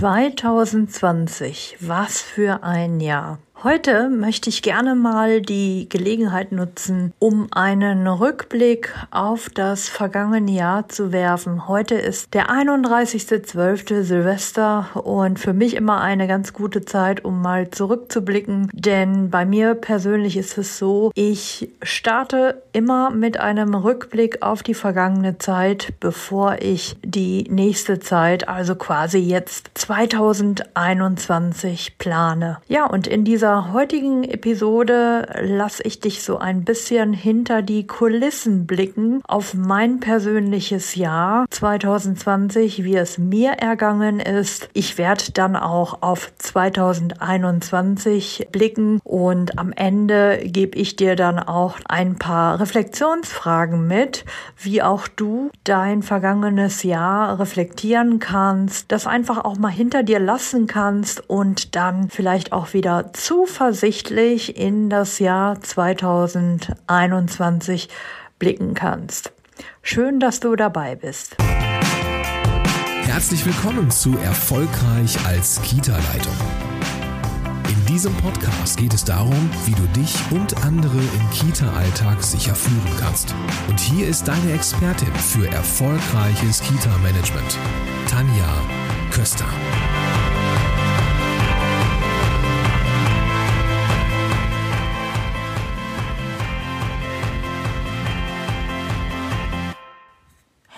2020, was für ein Jahr. Heute möchte ich gerne mal die Gelegenheit nutzen, um einen Rückblick auf das vergangene Jahr zu werfen. Heute ist der 31.12. Silvester und für mich immer eine ganz gute Zeit, um mal zurückzublicken, denn bei mir persönlich ist es so, ich starte immer mit einem Rückblick auf die vergangene Zeit, bevor ich die nächste Zeit, also quasi jetzt 2021 plane. Ja, und in dieser dieser heutigen Episode lasse ich dich so ein bisschen hinter die Kulissen blicken auf mein persönliches Jahr 2020, wie es mir ergangen ist. Ich werde dann auch auf 2021 blicken und am Ende gebe ich dir dann auch ein paar Reflexionsfragen mit, wie auch du dein vergangenes Jahr reflektieren kannst, das einfach auch mal hinter dir lassen kannst und dann vielleicht auch wieder zu zuversichtlich in das Jahr 2021 blicken kannst. Schön, dass du dabei bist. Herzlich willkommen zu Erfolgreich als Kita-Leitung. In diesem Podcast geht es darum, wie du dich und andere im Kita-Alltag sicher führen kannst. Und hier ist deine Expertin für erfolgreiches Kita-Management, Tanja Köster.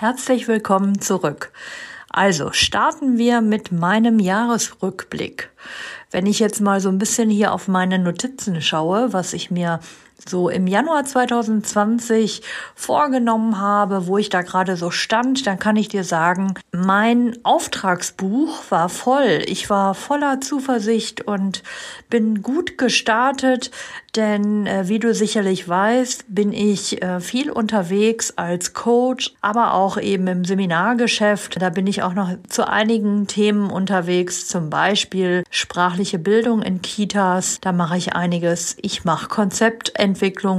Herzlich willkommen zurück. Also starten wir mit meinem Jahresrückblick. Wenn ich jetzt mal so ein bisschen hier auf meine Notizen schaue, was ich mir so im Januar 2020 vorgenommen habe, wo ich da gerade so stand, dann kann ich dir sagen, mein Auftragsbuch war voll. Ich war voller Zuversicht und bin gut gestartet, denn äh, wie du sicherlich weißt, bin ich äh, viel unterwegs als Coach, aber auch eben im Seminargeschäft. Da bin ich auch noch zu einigen Themen unterwegs, zum Beispiel sprachliche Bildung in Kitas. Da mache ich einiges. Ich mache Konzeptentwicklung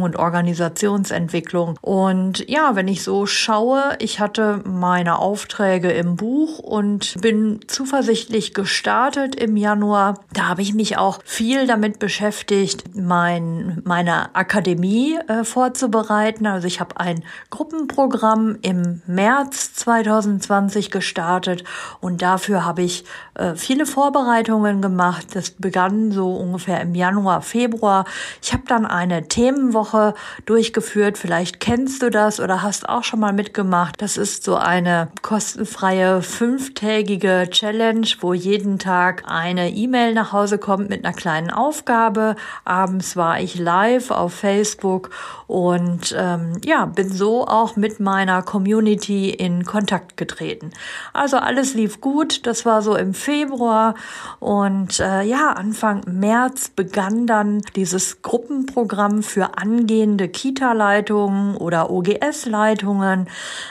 und Organisationsentwicklung. Und ja, wenn ich so schaue, ich hatte meine Aufträge im Buch und bin zuversichtlich gestartet im Januar. Da habe ich mich auch viel damit beschäftigt, mein mein, meine Akademie äh, vorzubereiten. Also ich habe ein Gruppenprogramm im März 2020 gestartet und dafür habe ich äh, viele Vorbereitungen gemacht. Das begann so ungefähr im Januar, Februar. Ich habe dann eine Themenwoche durchgeführt. Vielleicht kennst du das oder hast auch schon mal mitgemacht. Das ist so eine kostenfreie fünftägige Challenge, wo jeden Tag eine E-Mail nach Hause kommt mit einer kleinen Aufgabe. Abends war ich live auf Facebook und ähm, ja, bin so auch mit meiner Community in Kontakt getreten. Also alles lief gut, das war so im Februar und äh, ja, Anfang März begann dann dieses Gruppenprogramm für angehende Kita-Leitungen oder OGS-Leitungen.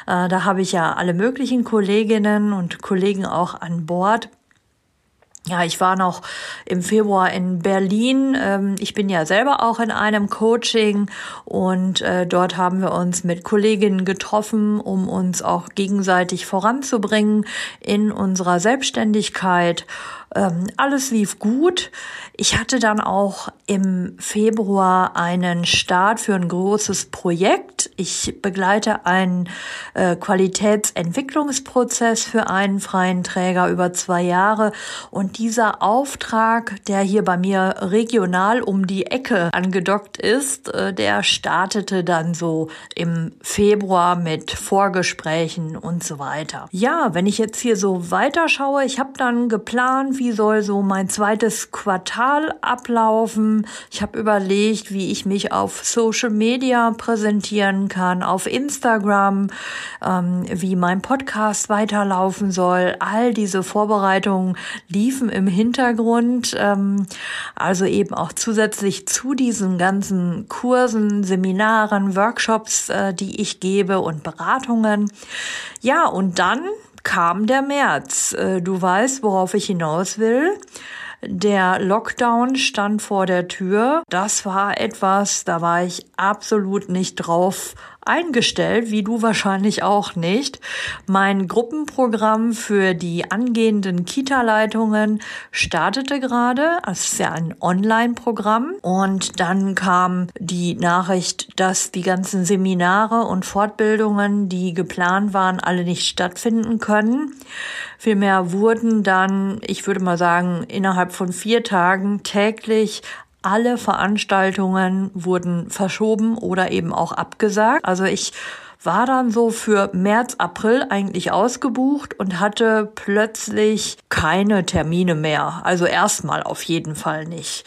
Äh, da habe ich ja alle möglichen Kolleginnen und Kollegen auch an Bord. Ja, ich war noch im Februar in Berlin. Ähm, ich bin ja selber auch in einem Coaching und äh, dort haben wir uns mit Kolleginnen getroffen, um uns auch gegenseitig voranzubringen in unserer Selbstständigkeit. Ähm, alles lief gut. Ich hatte dann auch im Februar einen Start für ein großes Projekt. Ich begleite einen äh, Qualitätsentwicklungsprozess für einen freien Träger über zwei Jahre. Und dieser Auftrag, der hier bei mir regional um die Ecke angedockt ist, äh, der startete dann so im Februar mit Vorgesprächen und so weiter. Ja, wenn ich jetzt hier so weiterschaue, ich habe dann geplant, wie soll so mein zweites Quartal ablaufen. Ich habe überlegt, wie ich mich auf Social Media präsentieren kann, auf Instagram, ähm, wie mein Podcast weiterlaufen soll. All diese Vorbereitungen liefen im Hintergrund. Ähm, also eben auch zusätzlich zu diesen ganzen Kursen, Seminaren, Workshops, äh, die ich gebe und Beratungen. Ja, und dann kam der März. Äh, du weißt, worauf ich hinaus will. Der Lockdown stand vor der Tür. Das war etwas, da war ich absolut nicht drauf eingestellt, wie du wahrscheinlich auch nicht. Mein Gruppenprogramm für die angehenden Kita-Leitungen startete gerade. Es ist ja ein Online-Programm. Und dann kam die Nachricht, dass die ganzen Seminare und Fortbildungen, die geplant waren, alle nicht stattfinden können. Vielmehr wurden dann, ich würde mal sagen, innerhalb von vier Tagen täglich alle Veranstaltungen wurden verschoben oder eben auch abgesagt. Also ich war dann so für März, April eigentlich ausgebucht und hatte plötzlich keine Termine mehr. Also erstmal auf jeden Fall nicht.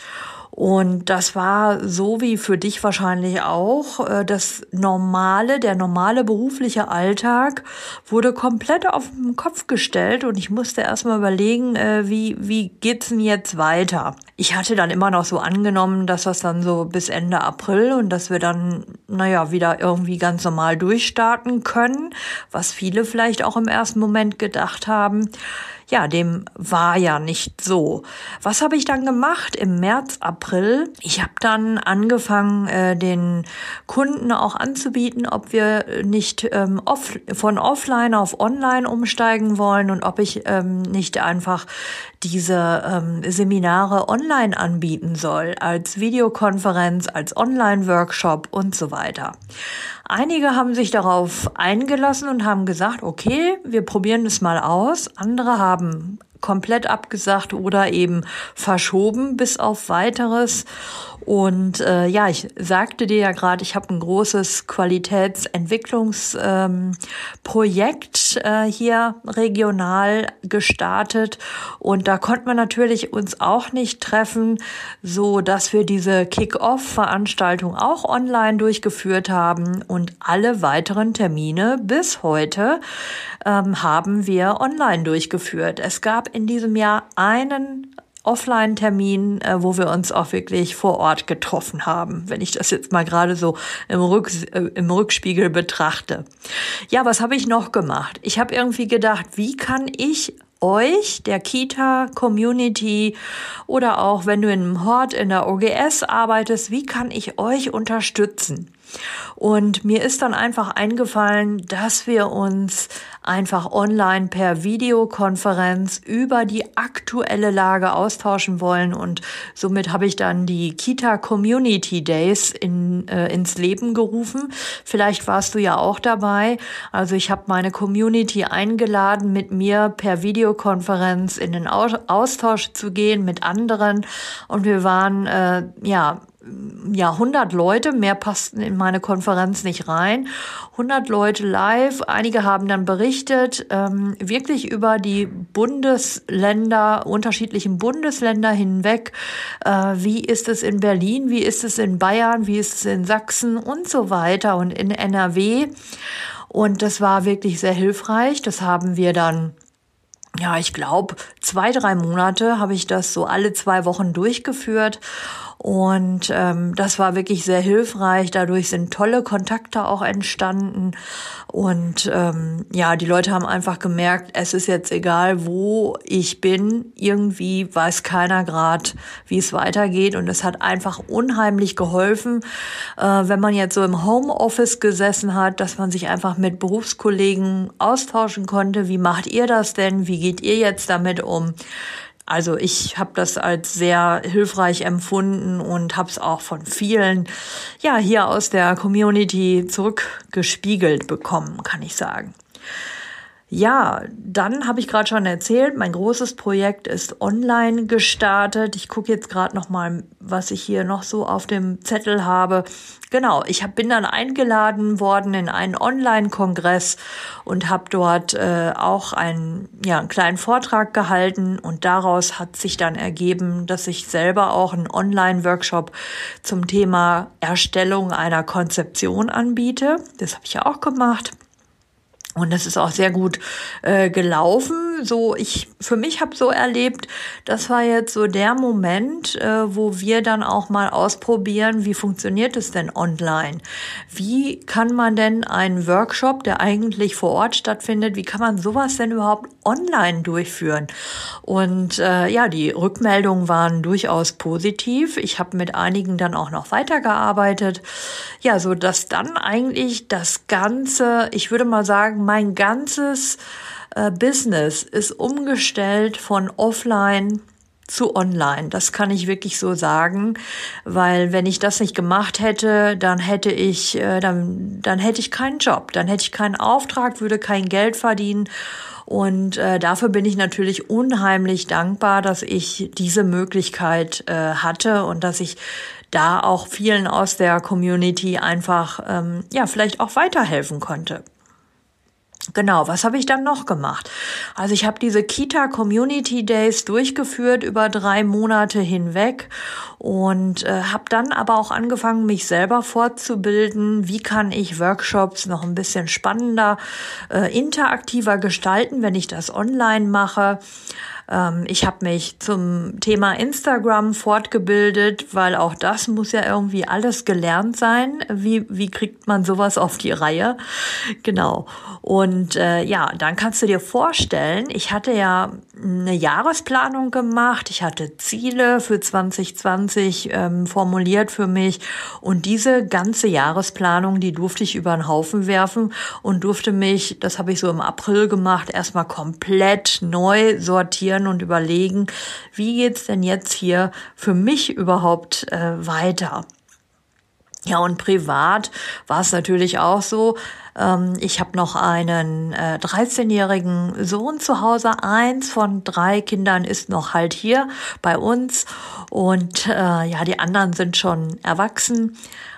Und das war so wie für dich wahrscheinlich auch. Äh, das normale, der normale berufliche Alltag wurde komplett auf den Kopf gestellt und ich musste erstmal überlegen, äh, wie, wie geht's denn jetzt weiter? Ich hatte dann immer noch so angenommen, dass das dann so bis Ende April und dass wir dann, naja, wieder irgendwie ganz normal durchstarten können, was viele vielleicht auch im ersten Moment gedacht haben ja, dem war ja nicht so. Was habe ich dann gemacht im März, April? Ich habe dann angefangen, äh, den Kunden auch anzubieten, ob wir nicht ähm, off von offline auf online umsteigen wollen und ob ich ähm, nicht einfach diese ähm, Seminare online anbieten soll, als Videokonferenz, als Online-Workshop und so weiter. Einige haben sich darauf eingelassen und haben gesagt, okay, wir probieren es mal aus. Andere haben komplett abgesagt oder eben verschoben bis auf weiteres. Und äh, ja, ich sagte dir ja gerade, ich habe ein großes Qualitätsentwicklungsprojekt ähm, äh, hier regional gestartet und da konnten wir natürlich uns auch nicht treffen, so dass wir diese Kick-off-Veranstaltung auch online durchgeführt haben und alle weiteren Termine bis heute ähm, haben wir online durchgeführt. Es gab in diesem Jahr einen Offline-Termin, äh, wo wir uns auch wirklich vor Ort getroffen haben, wenn ich das jetzt mal gerade so im, Rück, äh, im Rückspiegel betrachte. Ja, was habe ich noch gemacht? Ich habe irgendwie gedacht, wie kann ich euch, der Kita-Community oder auch wenn du in einem Hort in der OGS arbeitest, wie kann ich euch unterstützen? Und mir ist dann einfach eingefallen, dass wir uns einfach online per Videokonferenz über die aktuelle Lage austauschen wollen. Und somit habe ich dann die Kita Community Days in, äh, ins Leben gerufen. Vielleicht warst du ja auch dabei. Also ich habe meine Community eingeladen, mit mir per Videokonferenz in den Austausch zu gehen mit anderen. Und wir waren äh, ja ja, 100 Leute, mehr passten in meine Konferenz nicht rein. 100 Leute live, einige haben dann berichtet, ähm, wirklich über die Bundesländer, unterschiedlichen Bundesländer hinweg. Äh, wie ist es in Berlin, wie ist es in Bayern, wie ist es in Sachsen und so weiter und in NRW. Und das war wirklich sehr hilfreich. Das haben wir dann ja, ich glaube, zwei, drei Monate habe ich das so alle zwei Wochen durchgeführt und ähm, das war wirklich sehr hilfreich. Dadurch sind tolle Kontakte auch entstanden. Und ähm, ja, die Leute haben einfach gemerkt, es ist jetzt egal, wo ich bin. Irgendwie weiß keiner gerade, wie es weitergeht. Und es hat einfach unheimlich geholfen, äh, wenn man jetzt so im Homeoffice gesessen hat, dass man sich einfach mit Berufskollegen austauschen konnte. Wie macht ihr das denn? Wie geht ihr jetzt damit um? Also ich habe das als sehr hilfreich empfunden und habe es auch von vielen ja hier aus der Community zurückgespiegelt bekommen, kann ich sagen. Ja, dann habe ich gerade schon erzählt, mein großes Projekt ist online gestartet. Ich gucke jetzt gerade noch mal, was ich hier noch so auf dem Zettel habe. Genau, ich hab, bin dann eingeladen worden in einen Online-Kongress und habe dort äh, auch einen, ja, einen kleinen Vortrag gehalten und daraus hat sich dann ergeben, dass ich selber auch einen Online-Workshop zum Thema Erstellung einer Konzeption anbiete. Das habe ich ja auch gemacht. Und das ist auch sehr gut äh, gelaufen. So, ich für mich habe so erlebt, das war jetzt so der Moment, äh, wo wir dann auch mal ausprobieren, wie funktioniert es denn online? Wie kann man denn einen Workshop, der eigentlich vor Ort stattfindet, wie kann man sowas denn überhaupt online durchführen? Und äh, ja, die Rückmeldungen waren durchaus positiv. Ich habe mit einigen dann auch noch weitergearbeitet. Ja, so dass dann eigentlich das Ganze, ich würde mal sagen, mein ganzes äh, Business ist umgestellt von offline zu online. Das kann ich wirklich so sagen, weil wenn ich das nicht gemacht hätte, dann hätte ich äh, dann dann hätte ich keinen Job, dann hätte ich keinen Auftrag, würde kein Geld verdienen und äh, dafür bin ich natürlich unheimlich dankbar, dass ich diese Möglichkeit äh, hatte und dass ich da auch vielen aus der Community einfach ähm, ja vielleicht auch weiterhelfen konnte. Genau, was habe ich dann noch gemacht? Also ich habe diese Kita Community Days durchgeführt über drei Monate hinweg und äh, habe dann aber auch angefangen, mich selber fortzubilden. Wie kann ich Workshops noch ein bisschen spannender, äh, interaktiver gestalten, wenn ich das online mache? Ähm, ich habe mich zum Thema Instagram fortgebildet, weil auch das muss ja irgendwie alles gelernt sein. Wie, wie kriegt man sowas auf die Reihe? Genau. Und äh, ja, dann kannst du dir vorstellen, ich hatte ja eine Jahresplanung gemacht, ich hatte Ziele für 2020 ähm, formuliert für mich und diese ganze Jahresplanung, die durfte ich über den Haufen werfen und durfte mich, das habe ich so im April gemacht, erstmal komplett neu sortieren und überlegen, wie geht's denn jetzt hier für mich überhaupt äh, weiter? Ja, und privat war es natürlich auch so, ähm, ich habe noch einen äh, 13-jährigen Sohn zu Hause. Eins von drei Kindern ist noch halt hier bei uns. Und äh, ja, die anderen sind schon erwachsen.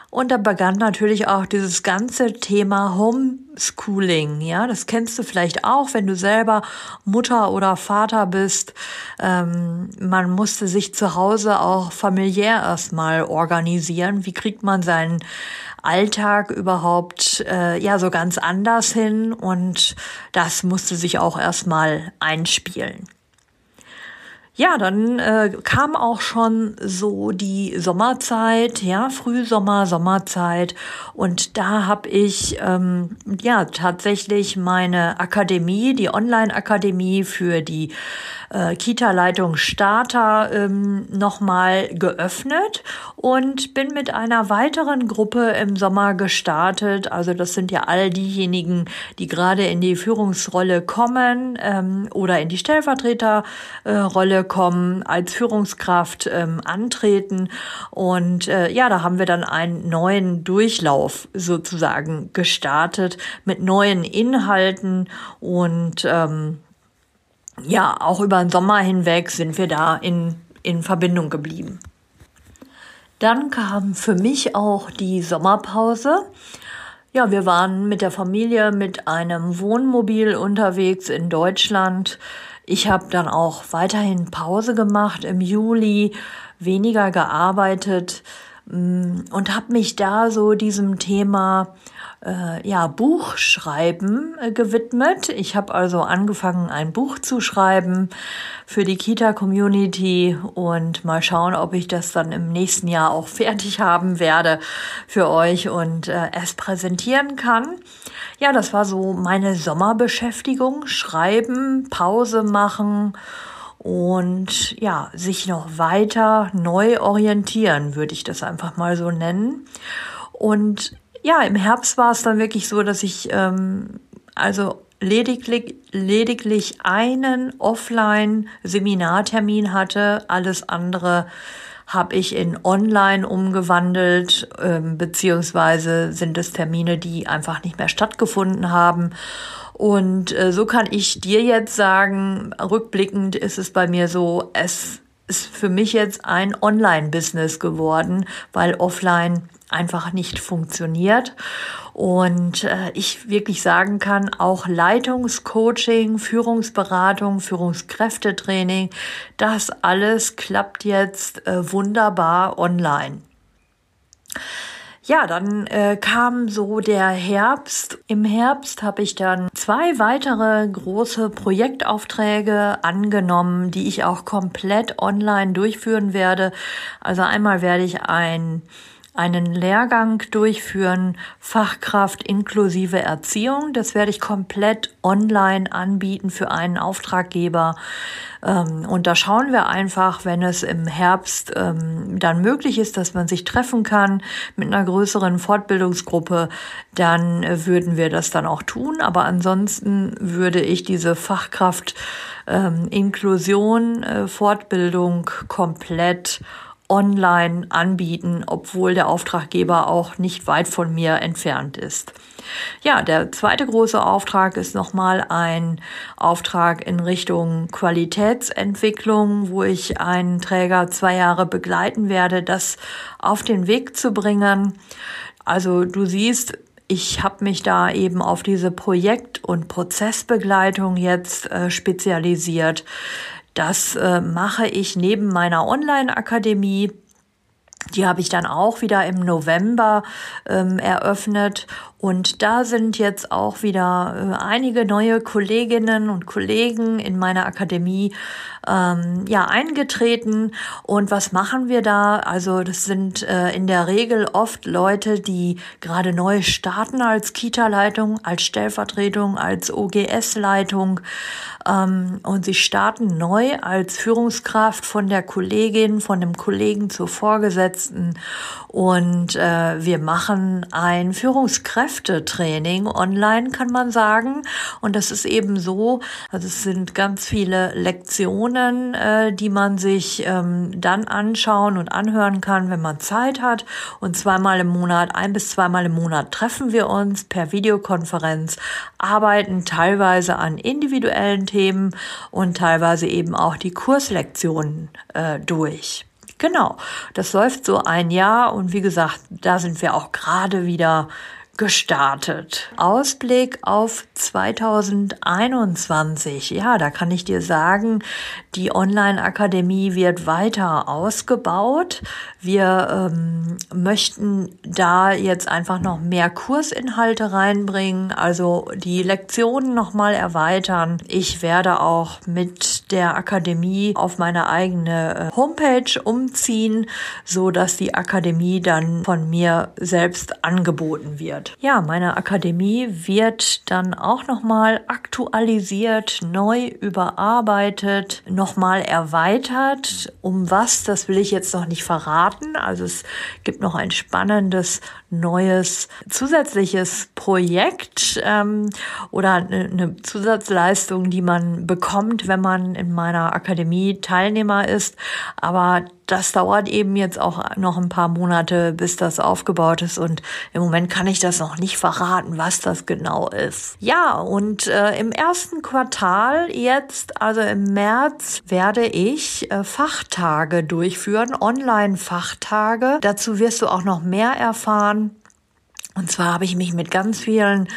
Und da begann natürlich auch dieses ganze Thema Homeschooling. Ja, das kennst du vielleicht auch, wenn du selber Mutter oder Vater bist. Ähm, man musste sich zu Hause auch familiär erstmal organisieren. Wie kriegt man seinen Alltag überhaupt äh, ja so ganz anders hin? Und das musste sich auch erstmal einspielen. Ja, dann äh, kam auch schon so die Sommerzeit, ja, Frühsommer, Sommerzeit. Und da habe ich ähm, ja tatsächlich meine Akademie, die Online-Akademie für die äh, Kita-Leitung Starter ähm, nochmal geöffnet und bin mit einer weiteren Gruppe im Sommer gestartet. Also das sind ja all diejenigen, die gerade in die Führungsrolle kommen ähm, oder in die Stellvertreterrolle kommen, als Führungskraft ähm, antreten. Und äh, ja, da haben wir dann einen neuen Durchlauf sozusagen gestartet mit neuen Inhalten und ähm, ja, auch über den Sommer hinweg sind wir da in, in Verbindung geblieben. Dann kam für mich auch die Sommerpause. Ja, wir waren mit der Familie mit einem Wohnmobil unterwegs in Deutschland. Ich habe dann auch weiterhin Pause gemacht im Juli, weniger gearbeitet mm, und habe mich da so diesem Thema äh, ja, Buchschreiben äh, gewidmet. Ich habe also angefangen, ein Buch zu schreiben für die Kita-Community und mal schauen, ob ich das dann im nächsten Jahr auch fertig haben werde für euch und äh, es präsentieren kann. Ja, das war so meine Sommerbeschäftigung. Schreiben, Pause machen und ja, sich noch weiter neu orientieren, würde ich das einfach mal so nennen. Und ja, im Herbst war es dann wirklich so, dass ich ähm, also lediglich, lediglich einen Offline-Seminartermin hatte. Alles andere habe ich in Online umgewandelt, ähm, beziehungsweise sind es Termine, die einfach nicht mehr stattgefunden haben. Und äh, so kann ich dir jetzt sagen, rückblickend ist es bei mir so, es ist für mich jetzt ein Online-Business geworden, weil offline einfach nicht funktioniert. Und äh, ich wirklich sagen kann, auch Leitungscoaching, Führungsberatung, Führungskräftetraining, das alles klappt jetzt äh, wunderbar online. Ja, dann äh, kam so der Herbst. Im Herbst habe ich dann zwei weitere große Projektaufträge angenommen, die ich auch komplett online durchführen werde. Also einmal werde ich ein einen Lehrgang durchführen, Fachkraft inklusive Erziehung. Das werde ich komplett online anbieten für einen Auftraggeber. Ähm, und da schauen wir einfach, wenn es im Herbst ähm, dann möglich ist, dass man sich treffen kann mit einer größeren Fortbildungsgruppe, dann würden wir das dann auch tun. Aber ansonsten würde ich diese Fachkraft ähm, Inklusion äh, Fortbildung komplett online anbieten, obwohl der Auftraggeber auch nicht weit von mir entfernt ist. Ja, der zweite große Auftrag ist nochmal ein Auftrag in Richtung Qualitätsentwicklung, wo ich einen Träger zwei Jahre begleiten werde, das auf den Weg zu bringen. Also du siehst, ich habe mich da eben auf diese Projekt- und Prozessbegleitung jetzt äh, spezialisiert. Das äh, mache ich neben meiner Online-Akademie. Die habe ich dann auch wieder im November ähm, eröffnet und da sind jetzt auch wieder äh, einige neue Kolleginnen und Kollegen in meiner Akademie ähm, ja eingetreten. Und was machen wir da? Also das sind äh, in der Regel oft Leute, die gerade neu starten als Kita-Leitung, als Stellvertretung, als OGS-Leitung. Ähm, und sie starten neu als Führungskraft von der Kollegin, von dem Kollegen zur Vorgesetzten. Und äh, wir machen ein Führungskräftetraining online, kann man sagen. Und das ist eben so, also es sind ganz viele Lektionen, äh, die man sich ähm, dann anschauen und anhören kann, wenn man Zeit hat. Und zweimal im Monat, ein bis zweimal im Monat treffen wir uns per Videokonferenz, arbeiten teilweise an individuellen Themen und teilweise eben auch die Kurslektionen äh, durch. Genau, das läuft so ein Jahr und wie gesagt, da sind wir auch gerade wieder gestartet. Ausblick auf 2021. Ja, da kann ich dir sagen, die Online-Akademie wird weiter ausgebaut. Wir ähm, möchten da jetzt einfach noch mehr Kursinhalte reinbringen, also die Lektionen nochmal erweitern. Ich werde auch mit der Akademie auf meine eigene äh, Homepage umziehen, so dass die Akademie dann von mir selbst angeboten wird. Ja, meine Akademie wird dann auch nochmal aktualisiert, neu überarbeitet, nochmal erweitert. Um was, das will ich jetzt noch nicht verraten. Also es gibt noch ein spannendes neues zusätzliches Projekt ähm, oder eine, eine Zusatzleistung, die man bekommt, wenn man in meiner Akademie Teilnehmer ist. Aber das dauert eben jetzt auch noch ein paar Monate, bis das aufgebaut ist. Und im Moment kann ich das noch nicht verraten, was das genau ist. Ja, und äh, im ersten Quartal jetzt, also im März, werde ich äh, Fachtage durchführen, Online-Fachtage. Dazu wirst du auch noch mehr erfahren. Und zwar habe ich mich mit ganz vielen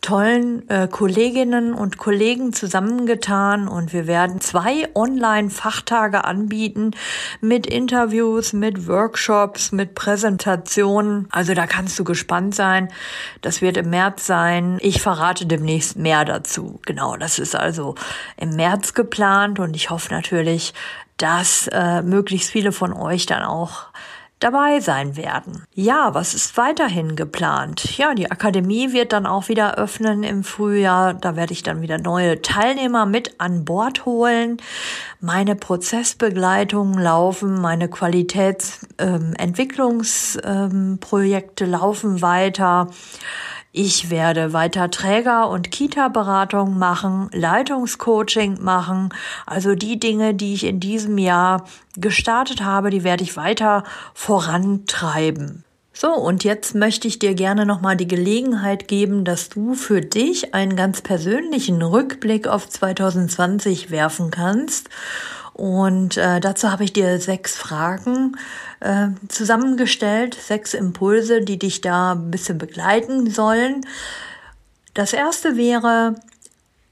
tollen äh, Kolleginnen und Kollegen zusammengetan und wir werden zwei Online-Fachtage anbieten mit Interviews, mit Workshops, mit Präsentationen. Also da kannst du gespannt sein. Das wird im März sein. Ich verrate demnächst mehr dazu. Genau, das ist also im März geplant und ich hoffe natürlich, dass äh, möglichst viele von euch dann auch dabei sein werden. Ja, was ist weiterhin geplant? Ja, die Akademie wird dann auch wieder öffnen im Frühjahr. Da werde ich dann wieder neue Teilnehmer mit an Bord holen. Meine Prozessbegleitungen laufen, meine Qualitätsentwicklungsprojekte ähm, ähm, laufen weiter. Ich werde weiter Träger- und Kita-Beratung machen, Leitungscoaching machen. Also die Dinge, die ich in diesem Jahr gestartet habe, die werde ich weiter vorantreiben. So, und jetzt möchte ich dir gerne nochmal die Gelegenheit geben, dass du für dich einen ganz persönlichen Rückblick auf 2020 werfen kannst und äh, dazu habe ich dir sechs Fragen äh, zusammengestellt, sechs Impulse, die dich da ein bisschen begleiten sollen. Das erste wäre,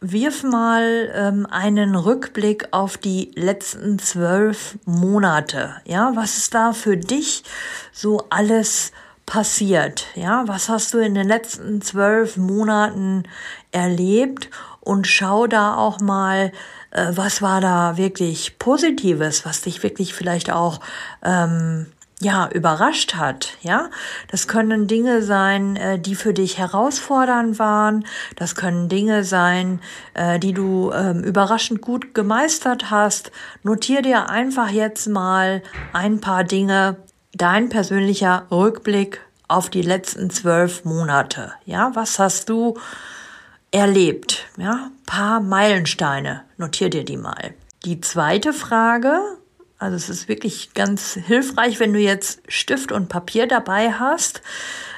wirf mal ähm, einen Rückblick auf die letzten zwölf Monate. Ja, was ist da für dich so alles passiert? Ja, was hast du in den letzten zwölf Monaten erlebt? Und schau da auch mal, äh, was war da wirklich Positives, was dich wirklich vielleicht auch ähm, ja, überrascht hat, ja. Das können Dinge sein, äh, die für dich herausfordernd waren. Das können Dinge sein, äh, die du ähm, überraschend gut gemeistert hast. Notier dir einfach jetzt mal ein paar Dinge, dein persönlicher Rückblick auf die letzten zwölf Monate. Ja, was hast du erlebt? Ja, paar Meilensteine. Notier dir die mal. Die zweite Frage, also es ist wirklich ganz hilfreich, wenn du jetzt Stift und Papier dabei hast.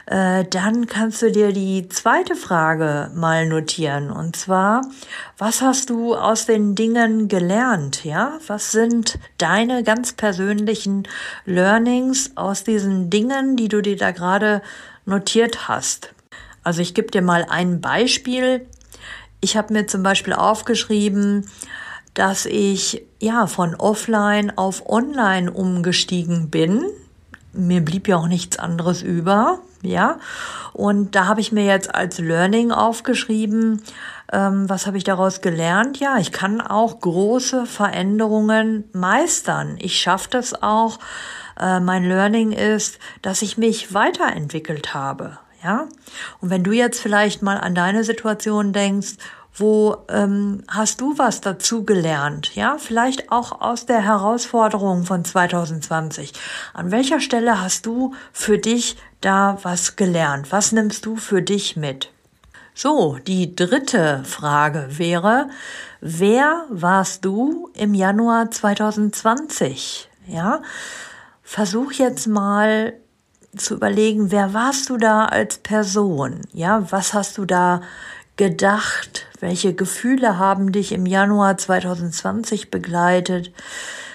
Äh, dann kannst du dir die zweite Frage mal notieren. Und zwar, was hast du aus den Dingen gelernt? Ja, was sind deine ganz persönlichen Learnings aus diesen Dingen, die du dir da gerade notiert hast? Also ich gebe dir mal ein Beispiel. Ich habe mir zum Beispiel aufgeschrieben, dass ich ja von offline auf online umgestiegen bin. Mir blieb ja auch nichts anderes über, ja. Und da habe ich mir jetzt als Learning aufgeschrieben, ähm, was habe ich daraus gelernt? Ja, ich kann auch große Veränderungen meistern. Ich schaffe das auch. Äh, mein Learning ist, dass ich mich weiterentwickelt habe. Ja, und wenn du jetzt vielleicht mal an deine Situation denkst wo ähm, hast du was dazu gelernt? Ja, vielleicht auch aus der Herausforderung von 2020. An welcher Stelle hast du für dich da was gelernt? Was nimmst du für dich mit? So, die dritte Frage wäre, wer warst du im Januar 2020? Ja, versuch jetzt mal zu überlegen, wer warst du da als Person? Ja, was hast du da gedacht? Welche Gefühle haben dich im Januar 2020 begleitet?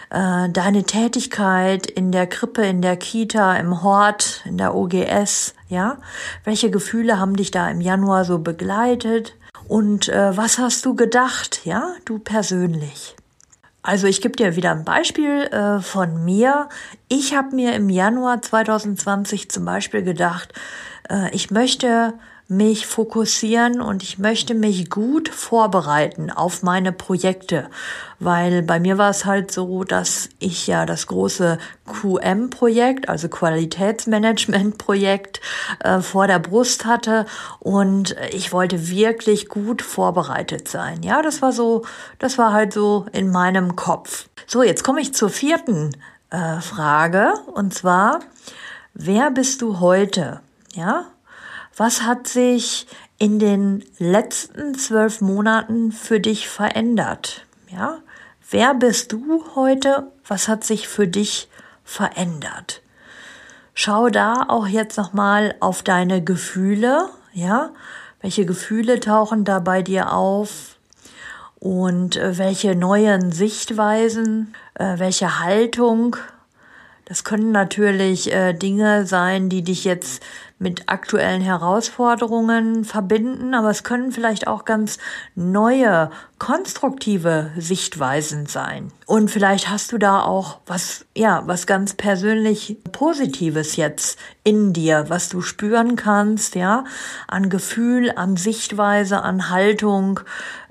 Äh, deine Tätigkeit in der Krippe, in der Kita, im Hort, in der OGS, ja? Welche Gefühle haben dich da im Januar so begleitet? Und äh, was hast du gedacht, ja, du persönlich? Also ich gebe dir wieder ein Beispiel äh, von mir. Ich habe mir im Januar 2020 zum Beispiel gedacht, äh, ich möchte mich fokussieren und ich möchte mich gut vorbereiten auf meine Projekte, weil bei mir war es halt so, dass ich ja das große QM-Projekt, also Qualitätsmanagement-Projekt äh, vor der Brust hatte und ich wollte wirklich gut vorbereitet sein. Ja, das war so, das war halt so in meinem Kopf. So, jetzt komme ich zur vierten äh, Frage und zwar, wer bist du heute? Ja, was hat sich in den letzten zwölf Monaten für dich verändert? Ja, wer bist du heute? Was hat sich für dich verändert? Schau da auch jetzt nochmal auf deine Gefühle, ja? Welche Gefühle tauchen da bei dir auf? Und äh, welche neuen Sichtweisen, äh, welche Haltung das können natürlich äh, Dinge sein, die dich jetzt mit aktuellen Herausforderungen verbinden, aber es können vielleicht auch ganz neue, konstruktive Sichtweisen sein. Und vielleicht hast du da auch was, ja, was ganz persönlich Positives jetzt in dir, was du spüren kannst, ja, an Gefühl, an Sichtweise, an Haltung,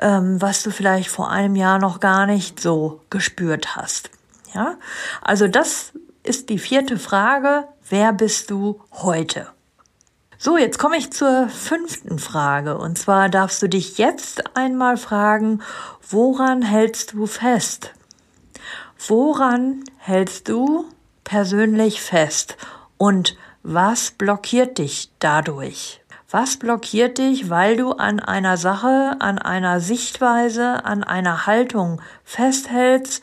ähm, was du vielleicht vor einem Jahr noch gar nicht so gespürt hast. Ja, also das ist die vierte Frage, wer bist du heute? So, jetzt komme ich zur fünften Frage. Und zwar darfst du dich jetzt einmal fragen, woran hältst du fest? Woran hältst du persönlich fest? Und was blockiert dich dadurch? Was blockiert dich, weil du an einer Sache, an einer Sichtweise, an einer Haltung festhältst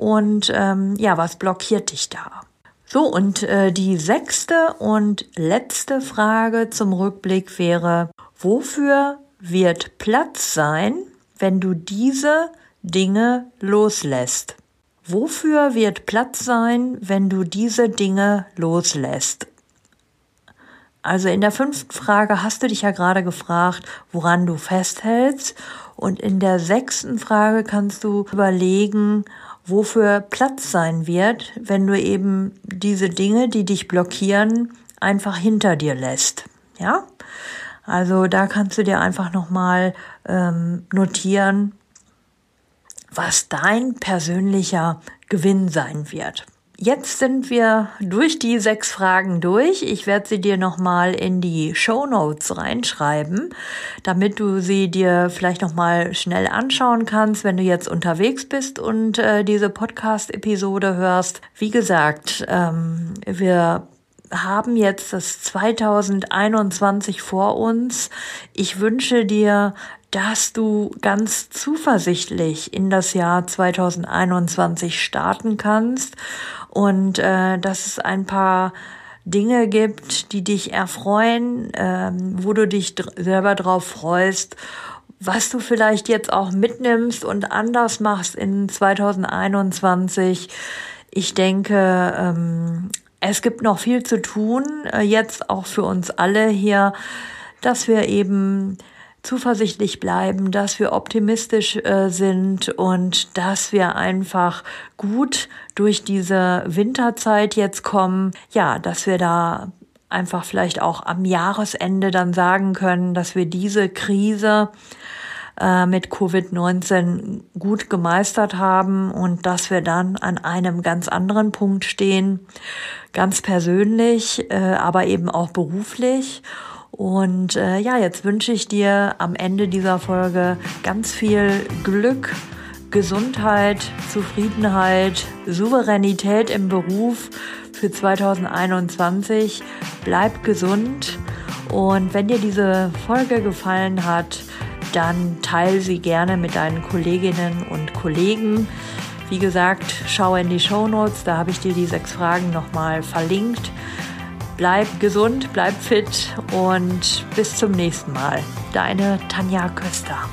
und ähm, ja, was blockiert dich da? So, und äh, die sechste und letzte Frage zum Rückblick wäre, wofür wird Platz sein, wenn du diese Dinge loslässt? Wofür wird Platz sein, wenn du diese Dinge loslässt? Also in der fünften Frage hast du dich ja gerade gefragt, woran du festhältst. Und in der sechsten Frage kannst du überlegen, wofür Platz sein wird, wenn du eben diese Dinge, die dich blockieren, einfach hinter dir lässt. Ja, also da kannst du dir einfach nochmal ähm, notieren, was dein persönlicher Gewinn sein wird. Jetzt sind wir durch die sechs Fragen durch. Ich werde sie dir nochmal in die Show Notes reinschreiben, damit du sie dir vielleicht nochmal schnell anschauen kannst, wenn du jetzt unterwegs bist und äh, diese Podcast-Episode hörst. Wie gesagt, ähm, wir haben jetzt das 2021 vor uns. Ich wünsche dir dass du ganz zuversichtlich in das Jahr 2021 starten kannst und äh, dass es ein paar Dinge gibt, die dich erfreuen, ähm, wo du dich dr selber drauf freust, was du vielleicht jetzt auch mitnimmst und anders machst in 2021. Ich denke, ähm, es gibt noch viel zu tun, äh, jetzt auch für uns alle hier, dass wir eben zuversichtlich bleiben, dass wir optimistisch äh, sind und dass wir einfach gut durch diese Winterzeit jetzt kommen. Ja, dass wir da einfach vielleicht auch am Jahresende dann sagen können, dass wir diese Krise äh, mit Covid-19 gut gemeistert haben und dass wir dann an einem ganz anderen Punkt stehen, ganz persönlich, äh, aber eben auch beruflich und äh, ja, jetzt wünsche ich dir am Ende dieser Folge ganz viel Glück, Gesundheit, Zufriedenheit, Souveränität im Beruf für 2021. Bleib gesund und wenn dir diese Folge gefallen hat, dann teile sie gerne mit deinen Kolleginnen und Kollegen. Wie gesagt, schau in die Show Notes, da habe ich dir die sechs Fragen nochmal verlinkt. Bleib gesund, bleib fit und bis zum nächsten Mal. Deine Tanja Köster.